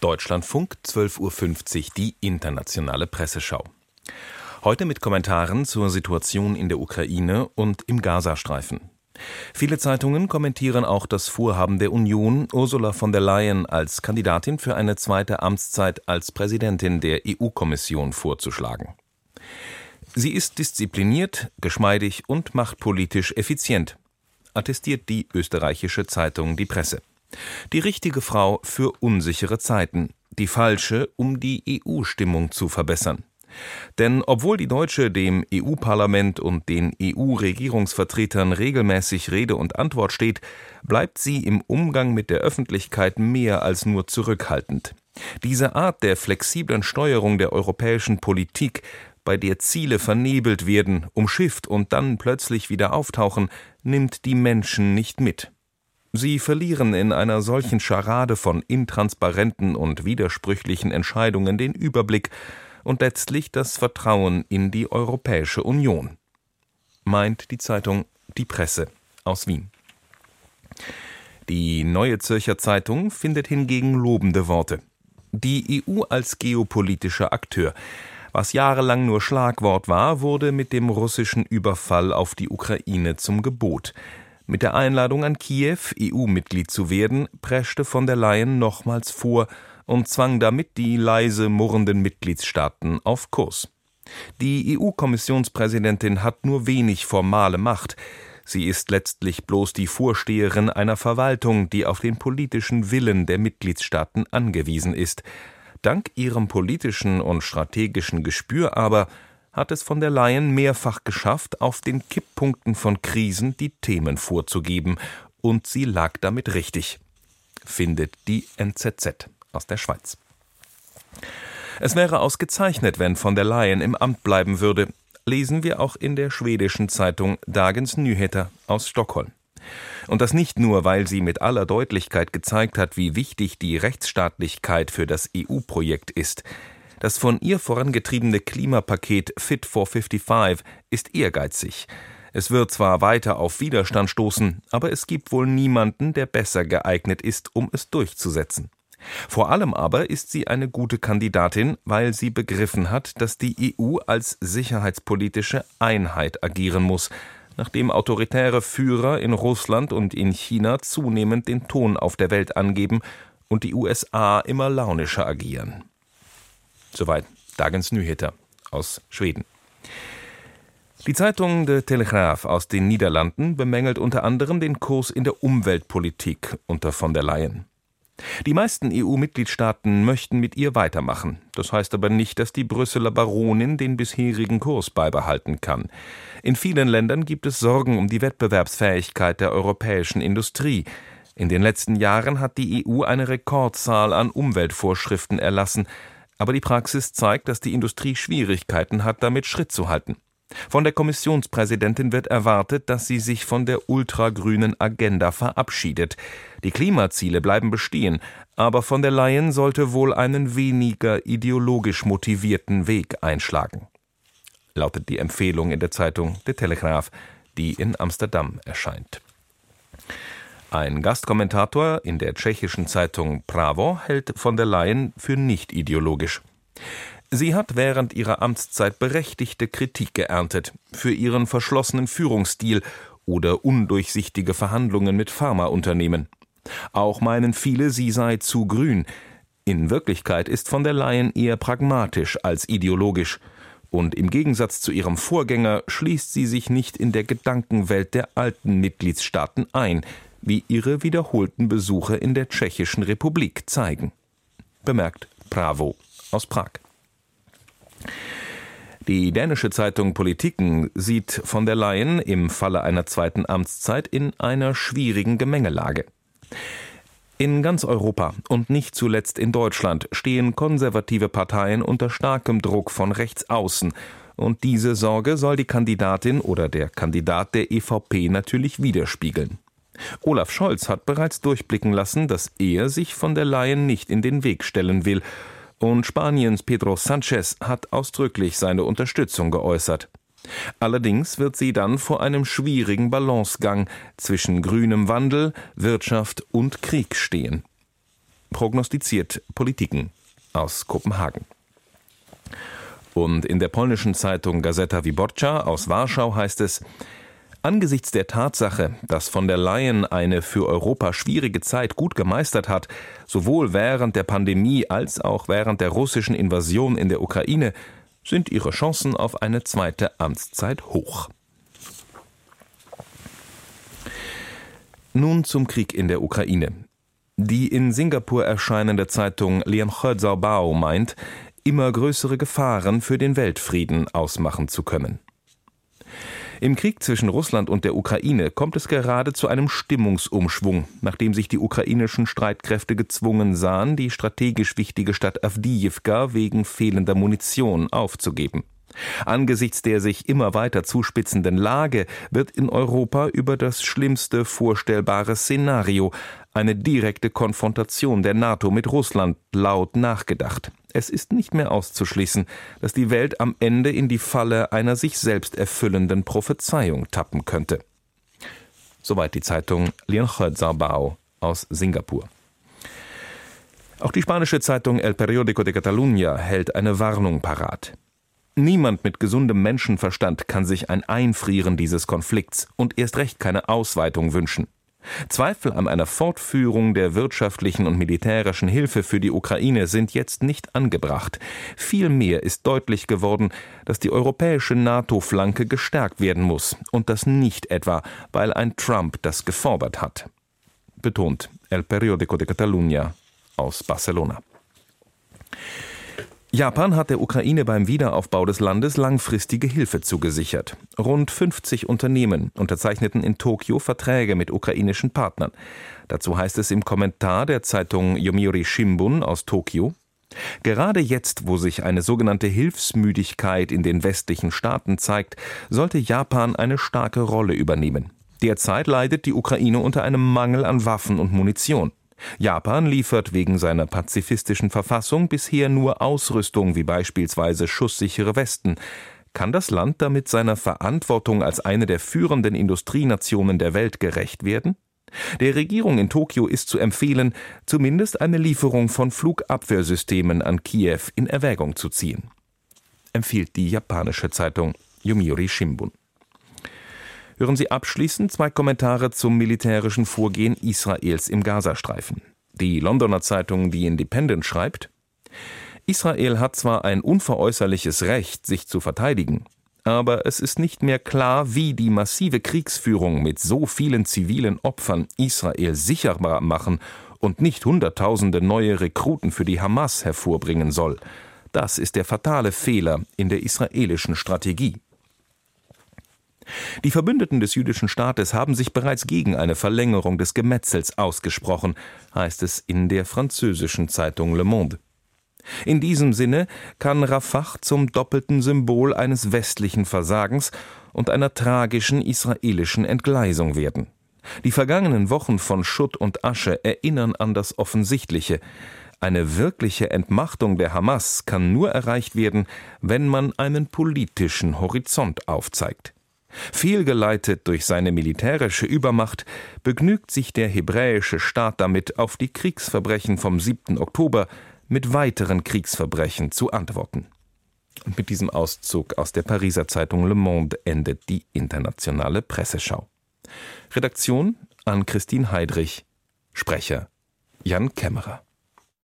Deutschlandfunk 12.50 Uhr die internationale Presseschau. Heute mit Kommentaren zur Situation in der Ukraine und im Gazastreifen. Viele Zeitungen kommentieren auch das Vorhaben der Union, Ursula von der Leyen als Kandidatin für eine zweite Amtszeit als Präsidentin der EU-Kommission vorzuschlagen. Sie ist diszipliniert, geschmeidig und machtpolitisch effizient, attestiert die österreichische Zeitung Die Presse. Die richtige Frau für unsichere Zeiten, die falsche, um die EU-Stimmung zu verbessern. Denn obwohl die Deutsche dem EU-Parlament und den EU-Regierungsvertretern regelmäßig Rede und Antwort steht, bleibt sie im Umgang mit der Öffentlichkeit mehr als nur zurückhaltend. Diese Art der flexiblen Steuerung der europäischen Politik, bei der Ziele vernebelt werden, umschifft und dann plötzlich wieder auftauchen, nimmt die Menschen nicht mit. Sie verlieren in einer solchen Scharade von intransparenten und widersprüchlichen Entscheidungen den Überblick und letztlich das Vertrauen in die Europäische Union. Meint die Zeitung Die Presse aus Wien. Die Neue Zürcher Zeitung findet hingegen lobende Worte. Die EU als geopolitischer Akteur. Was jahrelang nur Schlagwort war, wurde mit dem russischen Überfall auf die Ukraine zum Gebot. Mit der Einladung an Kiew, EU-Mitglied zu werden, preschte von der Leyen nochmals vor und zwang damit die leise murrenden Mitgliedstaaten auf Kurs. Die EU-Kommissionspräsidentin hat nur wenig formale Macht. Sie ist letztlich bloß die Vorsteherin einer Verwaltung, die auf den politischen Willen der Mitgliedstaaten angewiesen ist. Dank ihrem politischen und strategischen Gespür aber hat es von der Leyen mehrfach geschafft, auf den Kipppunkten von Krisen die Themen vorzugeben, und sie lag damit richtig, findet die NZZ aus der Schweiz. Es wäre ausgezeichnet, wenn von der Leyen im Amt bleiben würde, lesen wir auch in der schwedischen Zeitung Dagens Nyheter aus Stockholm. Und das nicht nur, weil sie mit aller Deutlichkeit gezeigt hat, wie wichtig die Rechtsstaatlichkeit für das EU-Projekt ist. Das von ihr vorangetriebene Klimapaket Fit for 55 ist ehrgeizig. Es wird zwar weiter auf Widerstand stoßen, aber es gibt wohl niemanden, der besser geeignet ist, um es durchzusetzen. Vor allem aber ist sie eine gute Kandidatin, weil sie begriffen hat, dass die EU als sicherheitspolitische Einheit agieren muss, nachdem autoritäre Führer in Russland und in China zunehmend den Ton auf der Welt angeben und die USA immer launischer agieren. Soweit Dagens Nyheter aus Schweden. Die Zeitung De Telegraaf aus den Niederlanden bemängelt unter anderem den Kurs in der Umweltpolitik unter von der Leyen. Die meisten EU-Mitgliedstaaten möchten mit ihr weitermachen. Das heißt aber nicht, dass die Brüsseler Baronin den bisherigen Kurs beibehalten kann. In vielen Ländern gibt es Sorgen um die Wettbewerbsfähigkeit der europäischen Industrie. In den letzten Jahren hat die EU eine Rekordzahl an Umweltvorschriften erlassen, aber die Praxis zeigt, dass die Industrie Schwierigkeiten hat, damit Schritt zu halten. Von der Kommissionspräsidentin wird erwartet, dass sie sich von der ultragrünen Agenda verabschiedet. Die Klimaziele bleiben bestehen, aber von der Leyen sollte wohl einen weniger ideologisch motivierten Weg einschlagen. Lautet die Empfehlung in der Zeitung Der Telegraph, die in Amsterdam erscheint. Ein Gastkommentator in der tschechischen Zeitung Pravo hält von der Leyen für nicht ideologisch. Sie hat während ihrer Amtszeit berechtigte Kritik geerntet für ihren verschlossenen Führungsstil oder undurchsichtige Verhandlungen mit Pharmaunternehmen. Auch meinen viele, sie sei zu grün. In Wirklichkeit ist von der Leyen eher pragmatisch als ideologisch. Und im Gegensatz zu ihrem Vorgänger schließt sie sich nicht in der Gedankenwelt der alten Mitgliedstaaten ein, wie ihre wiederholten Besuche in der Tschechischen Republik zeigen. Bemerkt Bravo aus Prag. Die dänische Zeitung Politiken sieht von der Leyen im Falle einer zweiten Amtszeit in einer schwierigen Gemengelage. In ganz Europa und nicht zuletzt in Deutschland stehen konservative Parteien unter starkem Druck von rechts außen, und diese Sorge soll die Kandidatin oder der Kandidat der EVP natürlich widerspiegeln. Olaf Scholz hat bereits durchblicken lassen, dass er sich von der Leyen nicht in den Weg stellen will, und Spaniens Pedro Sanchez hat ausdrücklich seine Unterstützung geäußert. Allerdings wird sie dann vor einem schwierigen Balancegang zwischen grünem Wandel, Wirtschaft und Krieg stehen. prognostiziert Politiken aus Kopenhagen. Und in der polnischen Zeitung Gazeta Wyborcza aus Warschau heißt es, Angesichts der Tatsache, dass von der Leyen eine für Europa schwierige Zeit gut gemeistert hat, sowohl während der Pandemie als auch während der russischen Invasion in der Ukraine, sind ihre Chancen auf eine zweite Amtszeit hoch. Nun zum Krieg in der Ukraine. Die in Singapur erscheinende Zeitung Lian Bao meint, immer größere Gefahren für den Weltfrieden ausmachen zu können. Im Krieg zwischen Russland und der Ukraine kommt es gerade zu einem Stimmungsumschwung, nachdem sich die ukrainischen Streitkräfte gezwungen sahen, die strategisch wichtige Stadt Avdiivka wegen fehlender Munition aufzugeben. Angesichts der sich immer weiter zuspitzenden Lage wird in Europa über das schlimmste vorstellbare Szenario, eine direkte Konfrontation der NATO mit Russland, laut nachgedacht. Es ist nicht mehr auszuschließen, dass die Welt am Ende in die Falle einer sich selbst erfüllenden Prophezeiung tappen könnte. Soweit die Zeitung Lienchot aus Singapur. Auch die spanische Zeitung El Periódico de Catalunya hält eine Warnung parat. Niemand mit gesundem Menschenverstand kann sich ein Einfrieren dieses Konflikts und erst recht keine Ausweitung wünschen. Zweifel an einer Fortführung der wirtschaftlichen und militärischen Hilfe für die Ukraine sind jetzt nicht angebracht. Vielmehr ist deutlich geworden, dass die europäische NATO-Flanke gestärkt werden muss und das nicht etwa, weil ein Trump das gefordert hat. Betont El Periódico de Catalunya aus Barcelona. Japan hat der Ukraine beim Wiederaufbau des Landes langfristige Hilfe zugesichert. Rund 50 Unternehmen unterzeichneten in Tokio Verträge mit ukrainischen Partnern. Dazu heißt es im Kommentar der Zeitung Yomiuri Shimbun aus Tokio, Gerade jetzt, wo sich eine sogenannte Hilfsmüdigkeit in den westlichen Staaten zeigt, sollte Japan eine starke Rolle übernehmen. Derzeit leidet die Ukraine unter einem Mangel an Waffen und Munition. Japan liefert wegen seiner pazifistischen Verfassung bisher nur Ausrüstung wie beispielsweise schusssichere Westen. Kann das Land damit seiner Verantwortung als eine der führenden Industrienationen der Welt gerecht werden? Der Regierung in Tokio ist zu empfehlen, zumindest eine Lieferung von Flugabwehrsystemen an Kiew in Erwägung zu ziehen. Empfiehlt die japanische Zeitung Yomiuri Shimbun. Hören Sie abschließend zwei Kommentare zum militärischen Vorgehen Israels im Gazastreifen. Die Londoner Zeitung The Independent schreibt, Israel hat zwar ein unveräußerliches Recht, sich zu verteidigen, aber es ist nicht mehr klar, wie die massive Kriegsführung mit so vielen zivilen Opfern Israel sicherbar machen und nicht Hunderttausende neue Rekruten für die Hamas hervorbringen soll. Das ist der fatale Fehler in der israelischen Strategie. Die Verbündeten des jüdischen Staates haben sich bereits gegen eine Verlängerung des Gemetzels ausgesprochen, heißt es in der französischen Zeitung Le Monde. In diesem Sinne kann Rafah zum doppelten Symbol eines westlichen Versagens und einer tragischen israelischen Entgleisung werden. Die vergangenen Wochen von Schutt und Asche erinnern an das Offensichtliche. Eine wirkliche Entmachtung der Hamas kann nur erreicht werden, wenn man einen politischen Horizont aufzeigt. Fehlgeleitet durch seine militärische Übermacht begnügt sich der hebräische Staat damit, auf die Kriegsverbrechen vom 7. Oktober mit weiteren Kriegsverbrechen zu antworten. Und mit diesem Auszug aus der Pariser Zeitung Le Monde endet die internationale Presseschau. Redaktion an Christine Heidrich, Sprecher Jan Kämmerer.